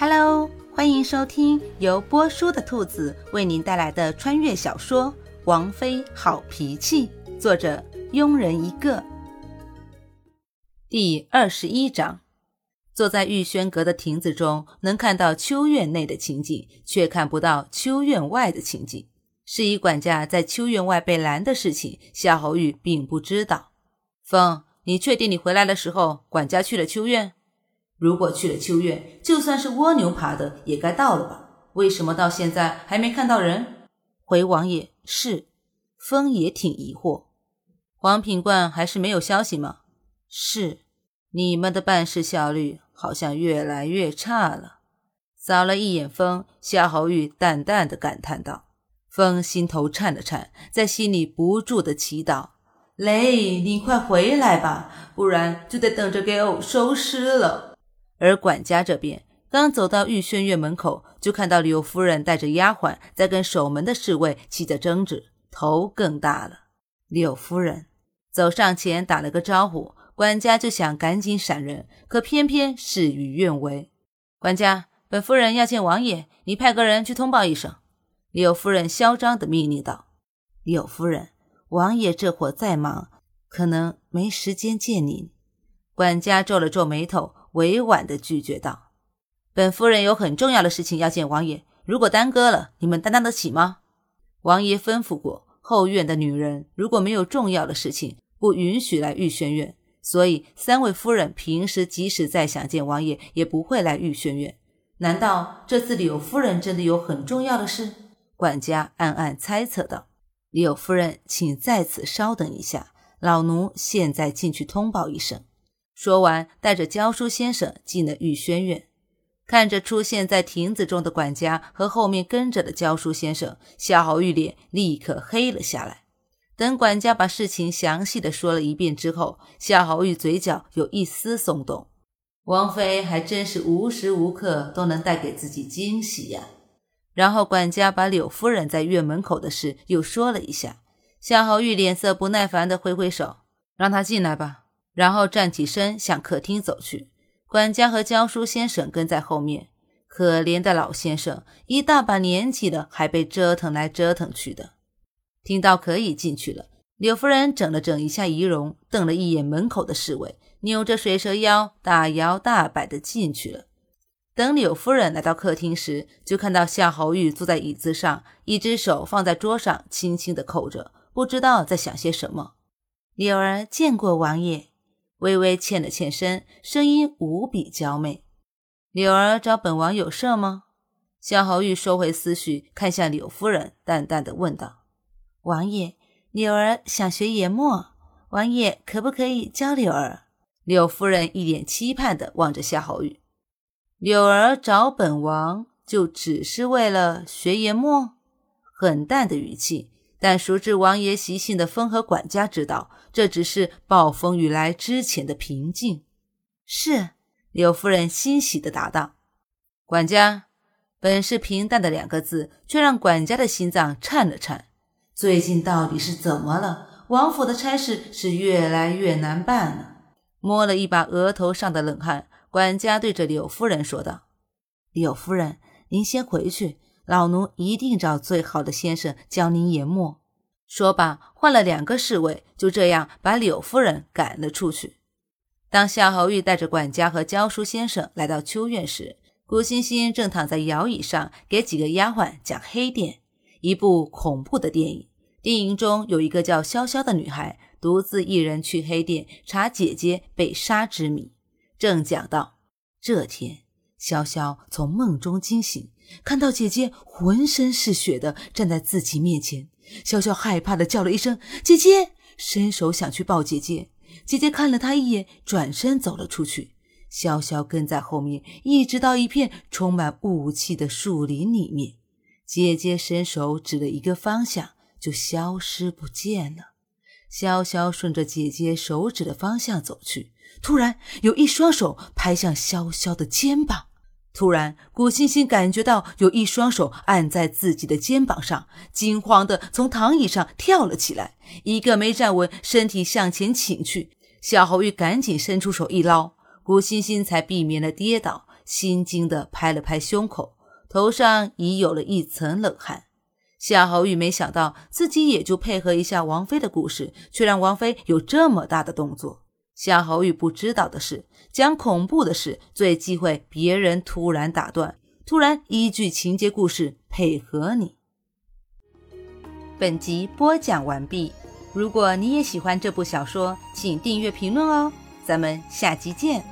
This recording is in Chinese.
Hello，欢迎收听由波叔的兔子为您带来的穿越小说《王妃好脾气》，作者庸人一个。第二十一章，坐在玉轩阁的亭子中，能看到秋院内的情景，却看不到秋院外的情景。是以管家在秋院外被拦的事情，夏侯玉并不知道。风，你确定你回来的时候，管家去了秋院？如果去了秋月，就算是蜗牛爬的，也该到了吧？为什么到现在还没看到人？回王爷是。风也挺疑惑。黄品冠还是没有消息吗？是。你们的办事效率好像越来越差了。扫了一眼风，夏侯玉淡淡的感叹道。风心头颤了颤，在心里不住的祈祷：雷，你快回来吧，不然就得等着给偶收尸了。而管家这边刚走到御轩院门口，就看到柳夫人带着丫鬟在跟守门的侍卫起着争执，头更大了。柳夫人走上前打了个招呼，管家就想赶紧闪人，可偏偏事与愿违。管家，本夫人要见王爷，你派个人去通报一声。柳夫人嚣张地命令道：“柳夫人，王爷这会在忙，可能没时间见您。”管家皱了皱眉头。委婉地拒绝道：“本夫人有很重要的事情要见王爷，如果耽搁了，你们担当得起吗？”王爷吩咐过，后院的女人如果没有重要的事情，不允许来御轩院。所以三位夫人平时即使再想见王爷，也不会来御轩院。难道这次柳夫人真的有很重要的事？管家暗暗猜测道：“柳夫人，请在此稍等一下，老奴现在进去通报一声。”说完，带着教书先生进了御轩院，看着出现在亭子中的管家和后面跟着的教书先生，夏侯玉脸立刻黑了下来。等管家把事情详细的说了一遍之后，夏侯玉嘴角有一丝松动。王妃还真是无时无刻都能带给自己惊喜呀。然后管家把柳夫人在院门口的事又说了一下，夏侯玉脸色不耐烦的挥挥手，让他进来吧。然后站起身向客厅走去，管家和教书先生跟在后面。可怜的老先生，一大把年纪了，还被折腾来折腾去的。听到可以进去了，柳夫人整了整一下仪容，瞪了一眼门口的侍卫，扭着水蛇腰，大摇大摆地进去了。等柳夫人来到客厅时，就看到夏侯玉坐在椅子上，一只手放在桌上，轻轻地扣着，不知道在想些什么。柳儿见过王爷。微微欠了欠身，声音无比娇媚。柳儿找本王有事吗？夏侯玉收回思绪，看向柳夫人，淡淡的问道：“王爷，柳儿想学研墨，王爷可不可以教柳儿？”柳夫人一脸期盼的望着夏侯玉。柳儿找本王，就只是为了学研墨？很淡的语气。但熟知王爷习性的风和管家知道，这只是暴风雨来之前的平静。是柳夫人欣喜地答道：“管家，本是平淡的两个字，却让管家的心脏颤了颤。最近到底是怎么了？王府的差事是越来越难办了。”摸了一把额头上的冷汗，管家对着柳夫人说道：“柳夫人，您先回去。”老奴一定找最好的先生教您研墨。说罢，换了两个侍卫，就这样把柳夫人赶了出去。当夏侯玉带着管家和教书先生来到秋院时，顾欣欣正躺在摇椅上给几个丫鬟讲《黑店》，一部恐怖的电影。电影中有一个叫潇潇的女孩，独自一人去黑店查姐姐被杀之谜。正讲到这天，潇潇从梦中惊醒。看到姐姐浑身是血的站在自己面前，潇潇害怕的叫了一声“姐姐”，伸手想去抱姐姐。姐姐看了他一眼，转身走了出去。潇潇跟在后面，一直到一片充满雾气的树林里面。姐姐伸手指了一个方向，就消失不见了。潇潇顺着姐姐手指的方向走去，突然有一双手拍向潇潇的肩膀。突然，古欣欣感觉到有一双手按在自己的肩膀上，惊慌的从躺椅上跳了起来，一个没站稳，身体向前倾去。夏侯玉赶紧伸出手一捞，古欣欣才避免了跌倒，心惊地拍了拍胸口，头上已有了一层冷汗。夏侯玉没想到自己也就配合一下王妃的故事，却让王妃有这么大的动作。夏侯玉不知道的是，讲恐怖的事最忌讳别人突然打断，突然依据情节故事配合你。本集播讲完毕。如果你也喜欢这部小说，请订阅评论哦。咱们下集见。